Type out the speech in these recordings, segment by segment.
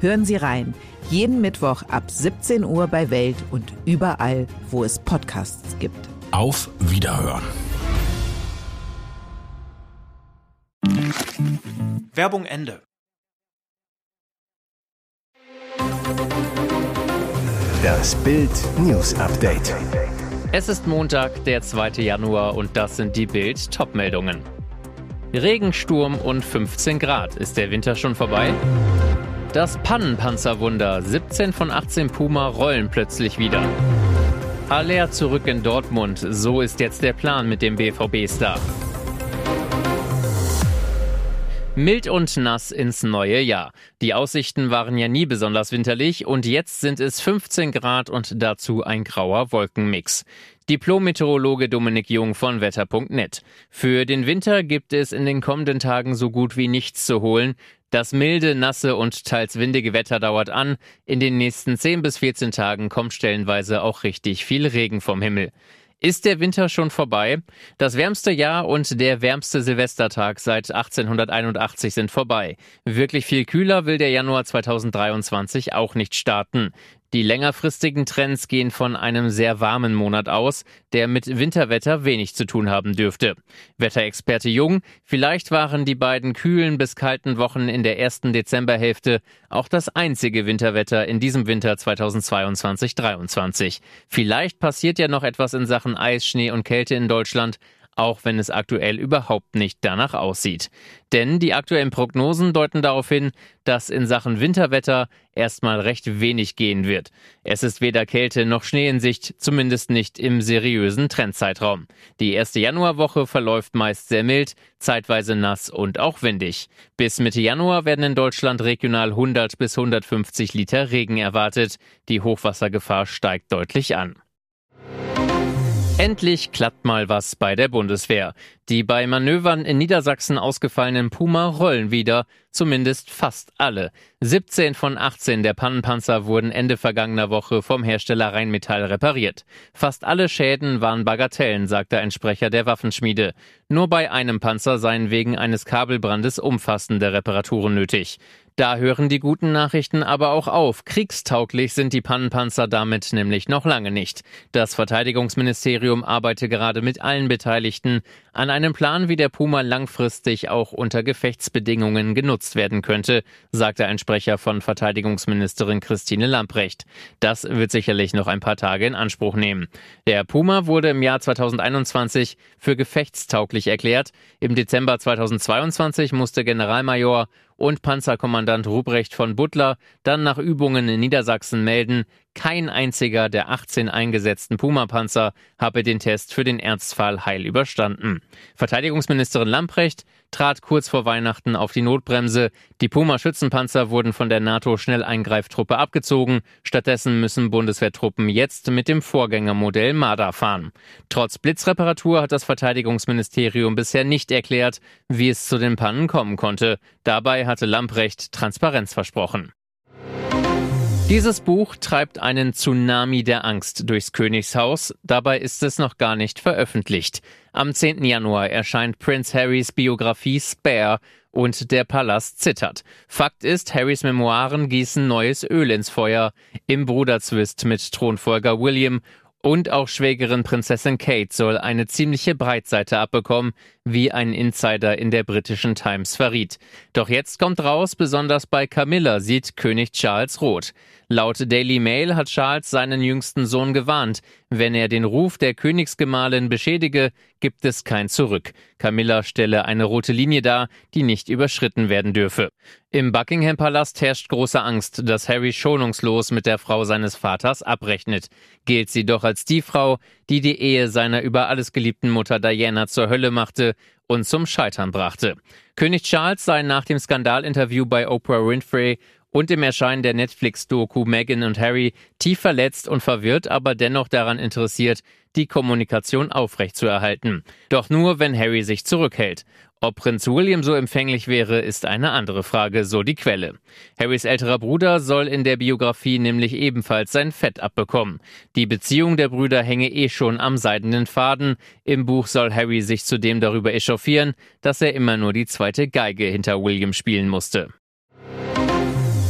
Hören Sie rein. Jeden Mittwoch ab 17 Uhr bei Welt und überall, wo es Podcasts gibt. Auf Wiederhören. Werbung Ende. Das Bild News Update. Es ist Montag, der 2. Januar und das sind die Bild Topmeldungen. Regensturm und 15 Grad. Ist der Winter schon vorbei? Das Pannenpanzerwunder. 17 von 18 Puma rollen plötzlich wieder. Aller zurück in Dortmund. So ist jetzt der Plan mit dem BVB-Star. Mild und nass ins neue Jahr. Die Aussichten waren ja nie besonders winterlich und jetzt sind es 15 Grad und dazu ein grauer Wolkenmix. Diplom-Meteorologe Dominik Jung von Wetter.net. Für den Winter gibt es in den kommenden Tagen so gut wie nichts zu holen. Das milde, nasse und teils windige Wetter dauert an. In den nächsten 10 bis 14 Tagen kommt stellenweise auch richtig viel Regen vom Himmel. Ist der Winter schon vorbei? Das wärmste Jahr und der wärmste Silvestertag seit 1881 sind vorbei. Wirklich viel kühler will der Januar 2023 auch nicht starten. Die längerfristigen Trends gehen von einem sehr warmen Monat aus, der mit Winterwetter wenig zu tun haben dürfte. Wetterexperte Jung, vielleicht waren die beiden kühlen bis kalten Wochen in der ersten Dezemberhälfte auch das einzige Winterwetter in diesem Winter 2022-23. Vielleicht passiert ja noch etwas in Sachen Eis, Schnee und Kälte in Deutschland, auch wenn es aktuell überhaupt nicht danach aussieht. Denn die aktuellen Prognosen deuten darauf hin, dass in Sachen Winterwetter erstmal recht wenig gehen wird. Es ist weder Kälte noch Schnee in Sicht, zumindest nicht im seriösen Trendzeitraum. Die erste Januarwoche verläuft meist sehr mild, zeitweise nass und auch windig. Bis Mitte Januar werden in Deutschland regional 100 bis 150 Liter Regen erwartet. Die Hochwassergefahr steigt deutlich an. Endlich klappt mal was bei der Bundeswehr. Die bei Manövern in Niedersachsen ausgefallenen Puma rollen wieder, zumindest fast alle. 17 von 18 der Pannenpanzer wurden Ende vergangener Woche vom Hersteller Rheinmetall repariert. Fast alle Schäden waren Bagatellen, sagte ein Sprecher der Waffenschmiede. Nur bei einem Panzer seien wegen eines Kabelbrandes umfassende Reparaturen nötig. Da hören die guten Nachrichten aber auch auf. Kriegstauglich sind die Pannenpanzer damit nämlich noch lange nicht. Das Verteidigungsministerium arbeitet gerade mit allen Beteiligten an einem Plan, wie der Puma langfristig auch unter Gefechtsbedingungen genutzt werden könnte, sagte ein Sprecher von Verteidigungsministerin Christine Lamprecht. Das wird sicherlich noch ein paar Tage in Anspruch nehmen. Der Puma wurde im Jahr 2021 für gefechtstauglich erklärt. Im Dezember 2022 musste Generalmajor und Panzerkommandant Ruprecht von Butler dann nach Übungen in Niedersachsen melden, kein einziger der 18 eingesetzten Puma-Panzer habe den Test für den Ernstfall heil überstanden. Verteidigungsministerin Lamprecht trat kurz vor Weihnachten auf die Notbremse. Die Puma-Schützenpanzer wurden von der NATO-Schnelleingreiftruppe abgezogen. Stattdessen müssen Bundeswehrtruppen jetzt mit dem Vorgängermodell Marder fahren. Trotz Blitzreparatur hat das Verteidigungsministerium bisher nicht erklärt, wie es zu den Pannen kommen konnte. Dabei hatte Lamprecht Transparenz versprochen. Dieses Buch treibt einen Tsunami der Angst durchs Königshaus, dabei ist es noch gar nicht veröffentlicht. Am 10. Januar erscheint Prince Harrys Biografie Spare und der Palast zittert. Fakt ist, Harrys Memoiren gießen neues Öl ins Feuer. Im Bruderzwist mit Thronfolger William und auch Schwägerin Prinzessin Kate soll eine ziemliche Breitseite abbekommen, wie ein Insider in der britischen Times verriet. Doch jetzt kommt raus, besonders bei Camilla sieht König Charles rot. Laut Daily Mail hat Charles seinen jüngsten Sohn gewarnt, wenn er den Ruf der Königsgemahlin beschädige, gibt es kein Zurück. Camilla stelle eine rote Linie dar, die nicht überschritten werden dürfe. Im Buckingham Palast herrscht große Angst, dass Harry schonungslos mit der Frau seines Vaters abrechnet. Gilt sie doch als die Frau, die die Ehe seiner über alles geliebten Mutter Diana zur Hölle machte und zum Scheitern brachte. König Charles sei nach dem Skandalinterview bei Oprah Winfrey und im Erscheinen der Netflix-Doku Meghan und Harry tief verletzt und verwirrt, aber dennoch daran interessiert, die Kommunikation aufrechtzuerhalten. Doch nur, wenn Harry sich zurückhält. Ob Prinz William so empfänglich wäre, ist eine andere Frage, so die Quelle. Harrys älterer Bruder soll in der Biografie nämlich ebenfalls sein Fett abbekommen. Die Beziehung der Brüder hänge eh schon am seidenen Faden. Im Buch soll Harry sich zudem darüber echauffieren, dass er immer nur die zweite Geige hinter William spielen musste.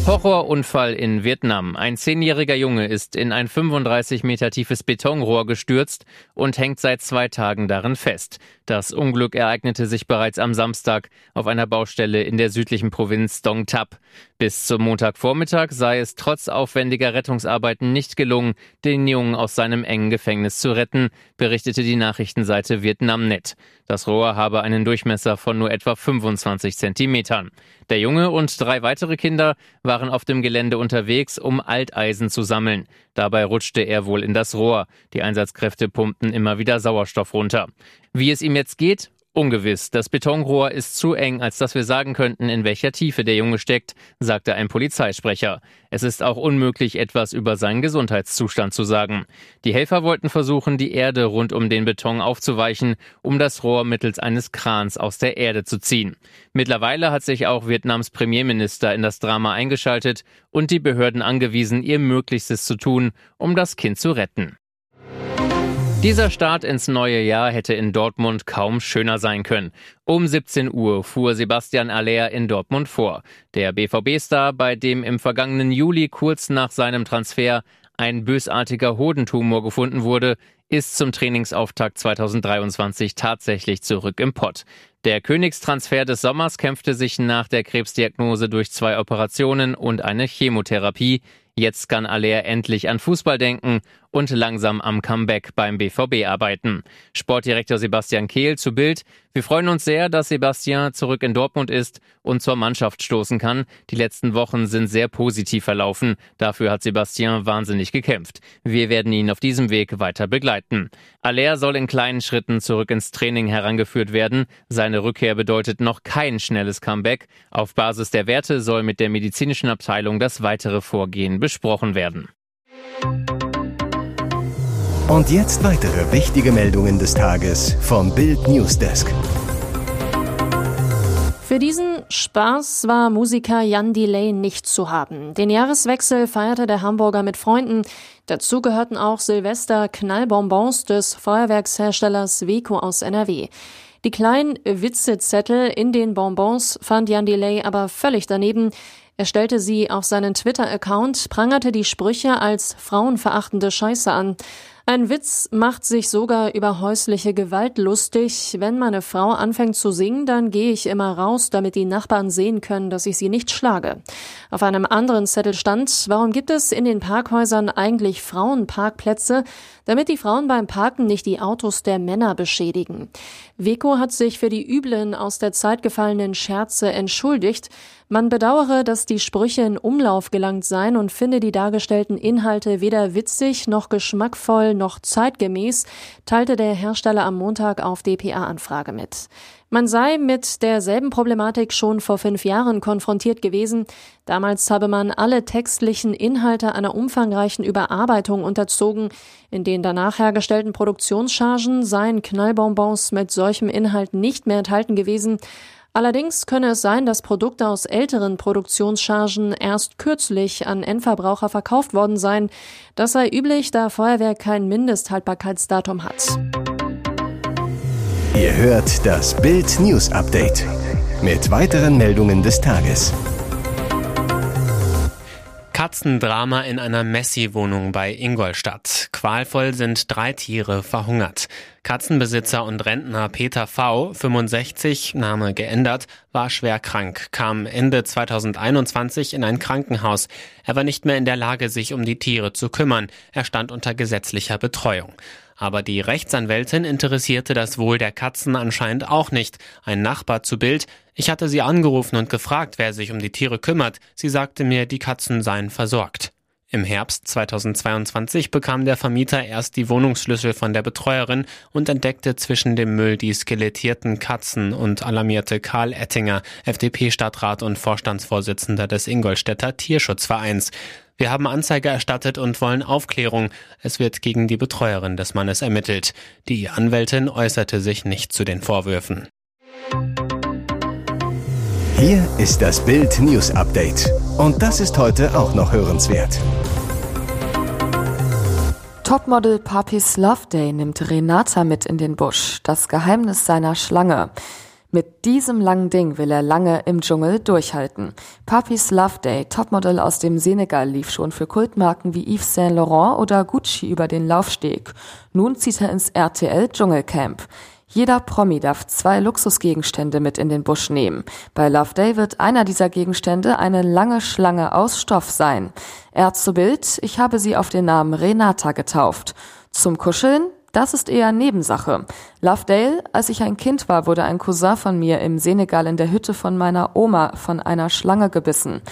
Horrorunfall in Vietnam. Ein zehnjähriger Junge ist in ein 35 Meter tiefes Betonrohr gestürzt und hängt seit zwei Tagen darin fest. Das Unglück ereignete sich bereits am Samstag auf einer Baustelle in der südlichen Provinz Dong Thap. Bis zum Montagvormittag sei es trotz aufwendiger Rettungsarbeiten nicht gelungen, den Jungen aus seinem engen Gefängnis zu retten, berichtete die Nachrichtenseite Vietnamnet. Das Rohr habe einen Durchmesser von nur etwa 25 Zentimetern. Der Junge und drei weitere Kinder waren auf dem Gelände unterwegs, um Alteisen zu sammeln. Dabei rutschte er wohl in das Rohr. Die Einsatzkräfte pumpten immer wieder Sauerstoff runter. Wie es ihm jetzt geht, Ungewiss. Das Betonrohr ist zu eng, als dass wir sagen könnten, in welcher Tiefe der Junge steckt, sagte ein Polizeisprecher. Es ist auch unmöglich, etwas über seinen Gesundheitszustand zu sagen. Die Helfer wollten versuchen, die Erde rund um den Beton aufzuweichen, um das Rohr mittels eines Krans aus der Erde zu ziehen. Mittlerweile hat sich auch Vietnams Premierminister in das Drama eingeschaltet und die Behörden angewiesen, ihr Möglichstes zu tun, um das Kind zu retten. Dieser Start ins neue Jahr hätte in Dortmund kaum schöner sein können. Um 17 Uhr fuhr Sebastian Aller in Dortmund vor. Der BVB-Star, bei dem im vergangenen Juli kurz nach seinem Transfer ein bösartiger Hodentumor gefunden wurde, ist zum Trainingsauftakt 2023 tatsächlich zurück im Pott. Der Königstransfer des Sommers kämpfte sich nach der Krebsdiagnose durch zwei Operationen und eine Chemotherapie. Jetzt kann Aller endlich an Fußball denken und langsam am Comeback beim BVB arbeiten. Sportdirektor Sebastian Kehl zu Bild. Wir freuen uns sehr, dass Sebastian zurück in Dortmund ist und zur Mannschaft stoßen kann. Die letzten Wochen sind sehr positiv verlaufen. Dafür hat Sebastian wahnsinnig gekämpft. Wir werden ihn auf diesem Weg weiter begleiten. Aller soll in kleinen Schritten zurück ins Training herangeführt werden. Seine Rückkehr bedeutet noch kein schnelles Comeback. Auf Basis der Werte soll mit der medizinischen Abteilung das weitere Vorgehen besprochen werden. Und jetzt weitere wichtige Meldungen des Tages vom Bild Newsdesk. Für diesen Spaß war Musiker Jan Delay nicht zu haben. Den Jahreswechsel feierte der Hamburger mit Freunden. Dazu gehörten auch Silvester Knallbonbons des Feuerwerksherstellers Weco aus NRW. Die kleinen Witzezettel in den Bonbons fand Jan Delay aber völlig daneben. Er stellte sie auf seinen Twitter-Account, prangerte die Sprüche als frauenverachtende Scheiße an. Ein Witz macht sich sogar über häusliche Gewalt lustig. Wenn meine Frau anfängt zu singen, dann gehe ich immer raus, damit die Nachbarn sehen können, dass ich sie nicht schlage. Auf einem anderen Zettel stand, warum gibt es in den Parkhäusern eigentlich Frauenparkplätze, damit die Frauen beim Parken nicht die Autos der Männer beschädigen. Weko hat sich für die üblen aus der Zeit gefallenen Scherze entschuldigt. Man bedauere, dass die Sprüche in Umlauf gelangt seien und finde die dargestellten Inhalte weder witzig noch geschmackvoll noch zeitgemäß, teilte der Hersteller am Montag auf DPA-Anfrage mit. Man sei mit derselben Problematik schon vor fünf Jahren konfrontiert gewesen. Damals habe man alle textlichen Inhalte einer umfangreichen Überarbeitung unterzogen. In den danach hergestellten Produktionschargen seien Knallbonbons mit solchem Inhalt nicht mehr enthalten gewesen. Allerdings könne es sein, dass Produkte aus älteren Produktionschargen erst kürzlich an Endverbraucher verkauft worden seien. Das sei üblich, da Feuerwerk kein Mindesthaltbarkeitsdatum hat. Ihr hört das Bild News Update mit weiteren Meldungen des Tages. Katzendrama in einer Messi-Wohnung bei Ingolstadt. Qualvoll sind drei Tiere verhungert. Katzenbesitzer und Rentner Peter V., 65, Name geändert, war schwer krank, kam Ende 2021 in ein Krankenhaus. Er war nicht mehr in der Lage, sich um die Tiere zu kümmern. Er stand unter gesetzlicher Betreuung. Aber die Rechtsanwältin interessierte das Wohl der Katzen anscheinend auch nicht. Ein Nachbar zu Bild. Ich hatte sie angerufen und gefragt, wer sich um die Tiere kümmert. Sie sagte mir, die Katzen seien versorgt. Im Herbst 2022 bekam der Vermieter erst die Wohnungsschlüssel von der Betreuerin und entdeckte zwischen dem Müll die skelettierten Katzen und alarmierte Karl Ettinger, FDP-Stadtrat und Vorstandsvorsitzender des Ingolstädter Tierschutzvereins. Wir haben Anzeige erstattet und wollen Aufklärung. Es wird gegen die Betreuerin des Mannes ermittelt. Die Anwältin äußerte sich nicht zu den Vorwürfen. Hier ist das Bild News Update. Und das ist heute auch noch hörenswert. Topmodel Papis Love Day nimmt Renata mit in den Busch. Das Geheimnis seiner Schlange. Mit diesem langen Ding will er lange im Dschungel durchhalten. Papis Love Day, Topmodel aus dem Senegal, lief schon für Kultmarken wie Yves Saint Laurent oder Gucci über den Laufsteg. Nun zieht er ins RTL Dschungelcamp. Jeder Promi darf zwei Luxusgegenstände mit in den Busch nehmen. Bei Love Day wird einer dieser Gegenstände eine lange Schlange aus Stoff sein. Er zu Bild, ich habe sie auf den Namen Renata getauft. Zum Kuscheln, das ist eher Nebensache. Lovedale, als ich ein Kind war, wurde ein Cousin von mir im Senegal in der Hütte von meiner Oma von einer Schlange gebissen.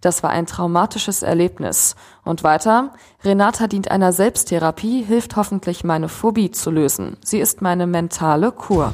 Das war ein traumatisches Erlebnis. Und weiter, Renata dient einer Selbsttherapie, hilft hoffentlich meine Phobie zu lösen. Sie ist meine mentale Kur.